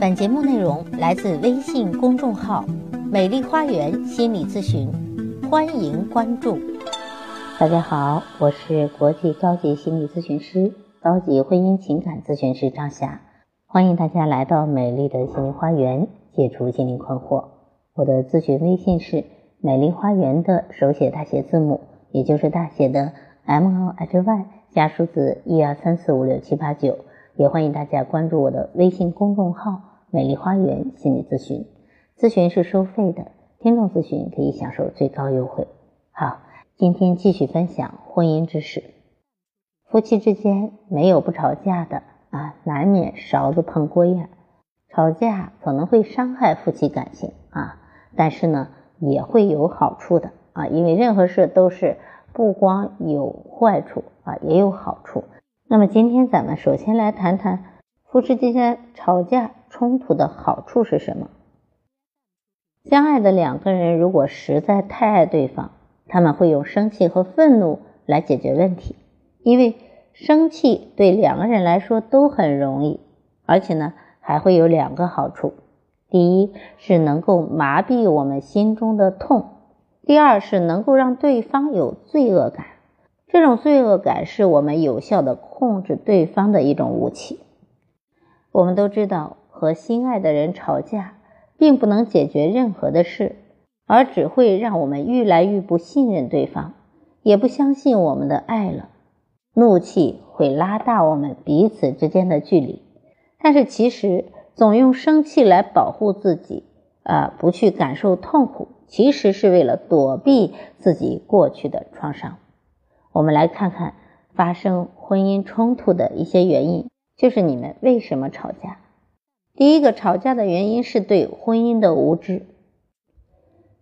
本节目内容来自微信公众号“美丽花园心理咨询”，欢迎关注。大家好，我是国际高级心理咨询师、高级婚姻情感咨询师张霞，欢迎大家来到美丽的心灵花园，解除心灵困惑。我的咨询微信是“美丽花园”的手写大写字母，也就是大写的 M O H Y 加数字一二三四五六七八九。也欢迎大家关注我的微信公众号“美丽花园心理咨询”，咨询是收费的，听众咨询可以享受最高优惠。好，今天继续分享婚姻之事。夫妻之间没有不吵架的啊，难免勺子碰锅沿。吵架可能会伤害夫妻感情啊，但是呢，也会有好处的啊，因为任何事都是不光有坏处啊，也有好处。那么今天咱们首先来谈谈夫妻之间吵架冲突的好处是什么？相爱的两个人如果实在太爱对方，他们会用生气和愤怒来解决问题，因为生气对两个人来说都很容易，而且呢还会有两个好处：第一是能够麻痹我们心中的痛；第二是能够让对方有罪恶感。这种罪恶感是我们有效的控制对方的一种武器。我们都知道，和心爱的人吵架，并不能解决任何的事，而只会让我们愈来愈不信任对方，也不相信我们的爱了。怒气会拉大我们彼此之间的距离，但是其实总用生气来保护自己，啊，不去感受痛苦，其实是为了躲避自己过去的创伤。我们来看看发生婚姻冲突的一些原因，就是你们为什么吵架？第一个吵架的原因是对婚姻的无知。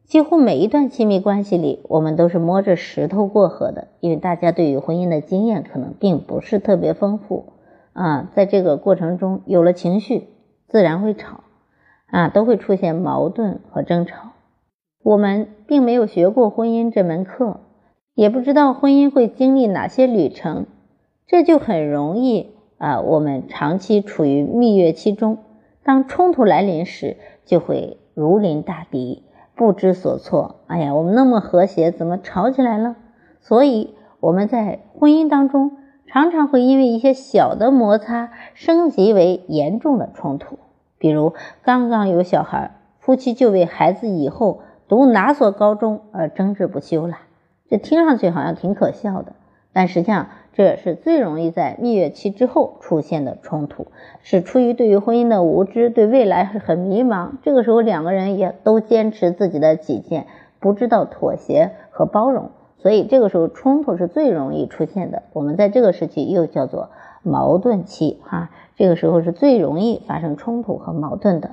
几乎每一段亲密关系里，我们都是摸着石头过河的，因为大家对于婚姻的经验可能并不是特别丰富啊，在这个过程中有了情绪，自然会吵啊，都会出现矛盾和争吵。我们并没有学过婚姻这门课。也不知道婚姻会经历哪些旅程，这就很容易啊。我们长期处于蜜月期中，当冲突来临时，就会如临大敌，不知所措。哎呀，我们那么和谐，怎么吵起来了？所以我们在婚姻当中，常常会因为一些小的摩擦，升级为严重的冲突。比如刚刚有小孩，夫妻就为孩子以后读哪所高中而争执不休了。这听上去好像挺可笑的，但实际上这是最容易在蜜月期之后出现的冲突，是出于对于婚姻的无知，对未来是很迷茫。这个时候两个人也都坚持自己的己见，不知道妥协和包容，所以这个时候冲突是最容易出现的。我们在这个时期又叫做矛盾期，哈，这个时候是最容易发生冲突和矛盾的。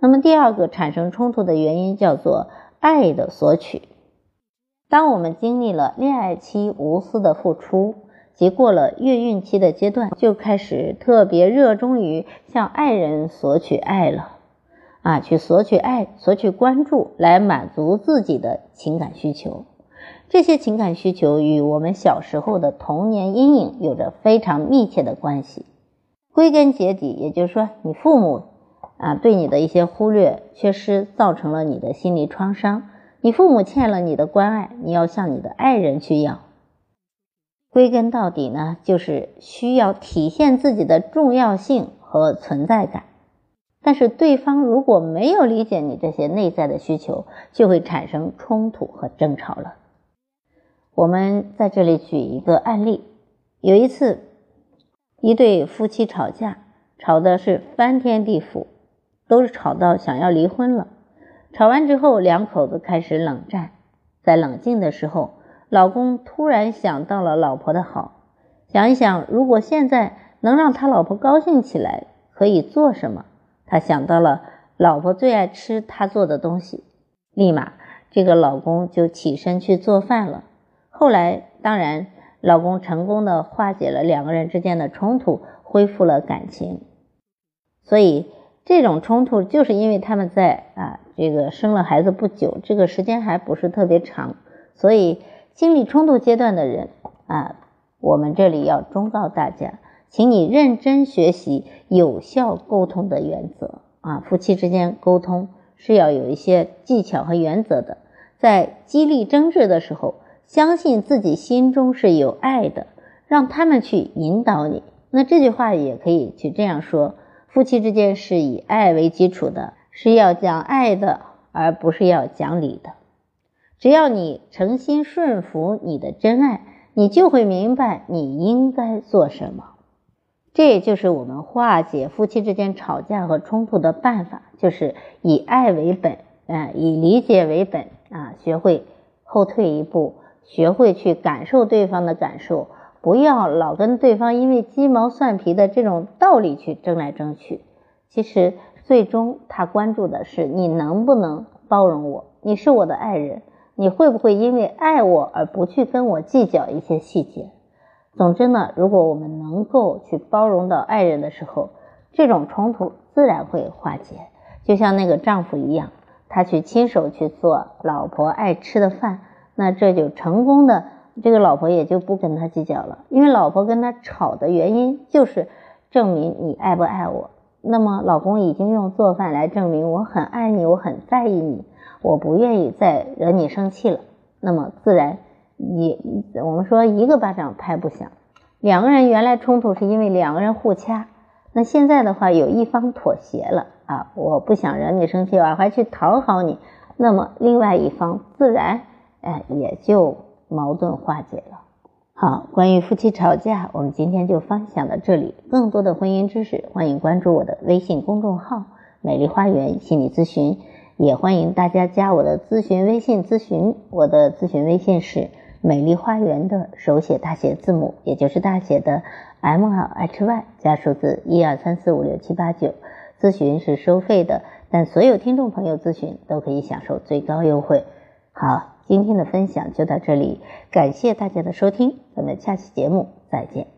那么第二个产生冲突的原因叫做爱的索取。当我们经历了恋爱期无私的付出，及过了月孕期的阶段，就开始特别热衷于向爱人索取爱了，啊，去索取爱、索取关注，来满足自己的情感需求。这些情感需求与我们小时候的童年阴影有着非常密切的关系。归根结底，也就是说，你父母啊对你的一些忽略、缺失，造成了你的心理创伤。你父母欠了你的关爱，你要向你的爱人去要。归根到底呢，就是需要体现自己的重要性和存在感。但是对方如果没有理解你这些内在的需求，就会产生冲突和争吵了。我们在这里举一个案例：有一次，一对夫妻吵架，吵的是翻天地覆，都是吵到想要离婚了。吵完之后，两口子开始冷战。在冷静的时候，老公突然想到了老婆的好，想一想，如果现在能让他老婆高兴起来，可以做什么？他想到了老婆最爱吃他做的东西，立马这个老公就起身去做饭了。后来，当然，老公成功的化解了两个人之间的冲突，恢复了感情。所以。这种冲突就是因为他们在啊，这个生了孩子不久，这个时间还不是特别长，所以经历冲突阶段的人啊，我们这里要忠告大家，请你认真学习有效沟通的原则啊，夫妻之间沟通是要有一些技巧和原则的。在激励争执的时候，相信自己心中是有爱的，让他们去引导你。那这句话也可以去这样说：夫妻之间是以爱为基础的，是要讲爱的，而不是要讲理的。只要你诚心顺服你的真爱，你就会明白你应该做什么。这也就是我们化解夫妻之间吵架和冲突的办法，就是以爱为本，啊，以理解为本，啊，学会后退一步，学会去感受对方的感受，不要老跟对方因为鸡毛蒜皮的这种道理去争来争去。其实最终他关注的是你能不能包容我，你是我的爱人。你会不会因为爱我而不去跟我计较一些细节？总之呢，如果我们能够去包容到爱人的时候，这种冲突自然会化解。就像那个丈夫一样，他去亲手去做老婆爱吃的饭，那这就成功的，这个老婆也就不跟他计较了。因为老婆跟他吵的原因就是证明你爱不爱我。那么老公已经用做饭来证明我很爱你，我很在意你。我不愿意再惹你生气了，那么自然也我们说一个巴掌拍不响，两个人原来冲突是因为两个人互掐，那现在的话有一方妥协了啊，我不想惹你生气，我还去讨好你，那么另外一方自然哎也就矛盾化解了。好，关于夫妻吵架，我们今天就分享到这里，更多的婚姻知识，欢迎关注我的微信公众号“美丽花园心理咨询”。也欢迎大家加我的咨询微信咨询，我的咨询微信是美丽花园的手写大写字母，也就是大写的 M L H Y 加数字一二三四五六七八九。咨询是收费的，但所有听众朋友咨询都可以享受最高优惠。好，今天的分享就到这里，感谢大家的收听，咱们下期节目再见。